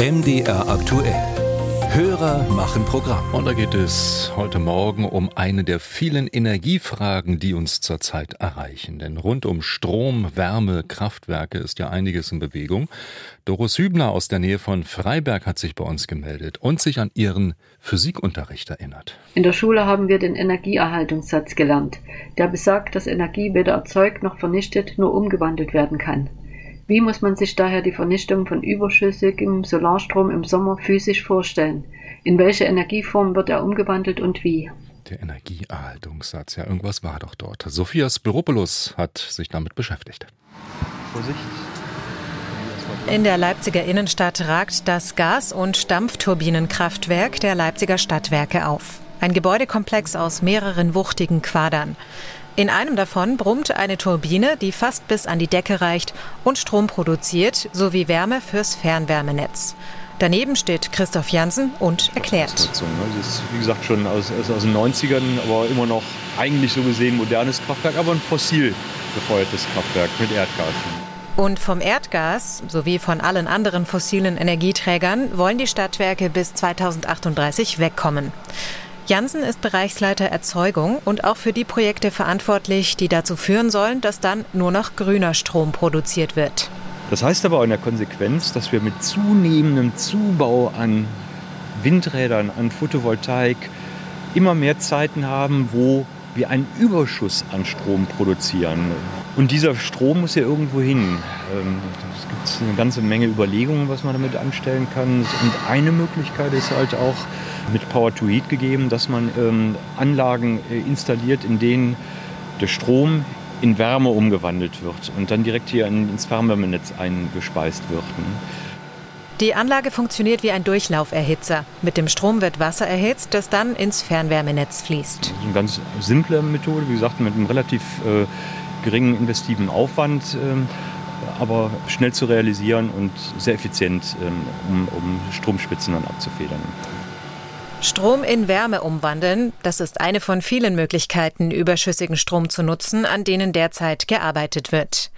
MDR aktuell. Hörer machen Programm. Und da geht es heute Morgen um eine der vielen Energiefragen, die uns zurzeit erreichen. Denn rund um Strom, Wärme, Kraftwerke ist ja einiges in Bewegung. Doris Hübner aus der Nähe von Freiberg hat sich bei uns gemeldet und sich an ihren Physikunterricht erinnert. In der Schule haben wir den Energieerhaltungssatz gelernt. Der besagt, dass Energie weder erzeugt noch vernichtet, nur umgewandelt werden kann. Wie muss man sich daher die Vernichtung von überschüssigem Solarstrom im Sommer physisch vorstellen? In welche Energieform wird er umgewandelt und wie? Der Energieerhaltungssatz, ja, irgendwas war doch dort. Sophia Spiropoulos hat sich damit beschäftigt. Vorsicht. In der Leipziger Innenstadt ragt das Gas- und Dampfturbinenkraftwerk der Leipziger Stadtwerke auf. Ein Gebäudekomplex aus mehreren wuchtigen Quadern. In einem davon brummt eine Turbine, die fast bis an die Decke reicht und Strom produziert sowie Wärme fürs Fernwärmenetz. Daneben steht Christoph Jansen und erklärt. Das ist, wie gesagt, schon aus, aus den 90ern, aber immer noch eigentlich so gesehen modernes Kraftwerk, aber ein fossil befeuertes Kraftwerk mit Erdgas. Und vom Erdgas sowie von allen anderen fossilen Energieträgern wollen die Stadtwerke bis 2038 wegkommen. Jansen ist Bereichsleiter Erzeugung und auch für die Projekte verantwortlich, die dazu führen sollen, dass dann nur noch grüner Strom produziert wird. Das heißt aber auch in der Konsequenz, dass wir mit zunehmendem Zubau an Windrädern, an Photovoltaik immer mehr Zeiten haben, wo wir einen Überschuss an Strom produzieren. Und dieser Strom muss ja irgendwo hin. Ähm, es gibt eine ganze Menge Überlegungen, was man damit anstellen kann. Und eine Möglichkeit ist halt auch mit Power to Heat gegeben, dass man ähm, Anlagen äh, installiert, in denen der Strom in Wärme umgewandelt wird und dann direkt hier ins Fernwärmenetz eingespeist wird. Die Anlage funktioniert wie ein Durchlauferhitzer. Mit dem Strom wird Wasser erhitzt, das dann ins Fernwärmenetz fließt. Eine ganz simple Methode, wie gesagt, mit einem relativ äh, geringen investiven Aufwand. Äh, aber schnell zu realisieren und sehr effizient, ähm, um, um Stromspitzen dann abzufedern. Strom in Wärme umwandeln, das ist eine von vielen Möglichkeiten, überschüssigen Strom zu nutzen, an denen derzeit gearbeitet wird.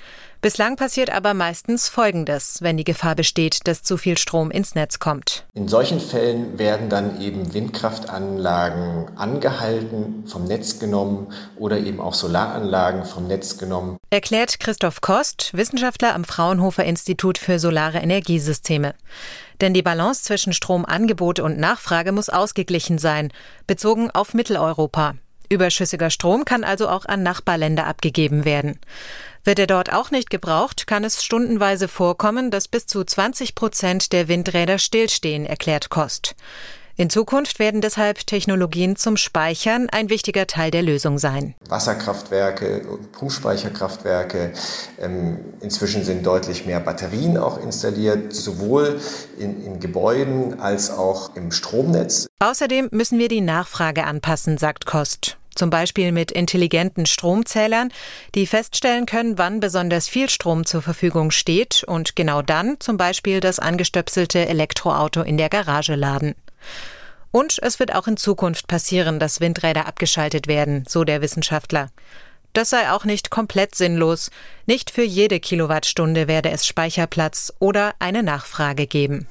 Bislang passiert aber meistens Folgendes, wenn die Gefahr besteht, dass zu viel Strom ins Netz kommt. In solchen Fällen werden dann eben Windkraftanlagen angehalten, vom Netz genommen oder eben auch Solaranlagen vom Netz genommen. Erklärt Christoph Kost, Wissenschaftler am Fraunhofer Institut für Solare Energiesysteme. Denn die Balance zwischen Stromangebot und Nachfrage muss ausgeglichen sein, bezogen auf Mitteleuropa. Überschüssiger Strom kann also auch an Nachbarländer abgegeben werden. Wird er dort auch nicht gebraucht, kann es stundenweise vorkommen, dass bis zu 20 Prozent der Windräder stillstehen, erklärt Kost. In Zukunft werden deshalb Technologien zum Speichern ein wichtiger Teil der Lösung sein. Wasserkraftwerke, Pumpspeicherkraftwerke. Ähm, inzwischen sind deutlich mehr Batterien auch installiert, sowohl in, in Gebäuden als auch im Stromnetz. Außerdem müssen wir die Nachfrage anpassen, sagt Kost. Zum Beispiel mit intelligenten Stromzählern, die feststellen können, wann besonders viel Strom zur Verfügung steht und genau dann zum Beispiel das angestöpselte Elektroauto in der Garage laden. Und es wird auch in Zukunft passieren, dass Windräder abgeschaltet werden, so der Wissenschaftler. Das sei auch nicht komplett sinnlos. Nicht für jede Kilowattstunde werde es Speicherplatz oder eine Nachfrage geben.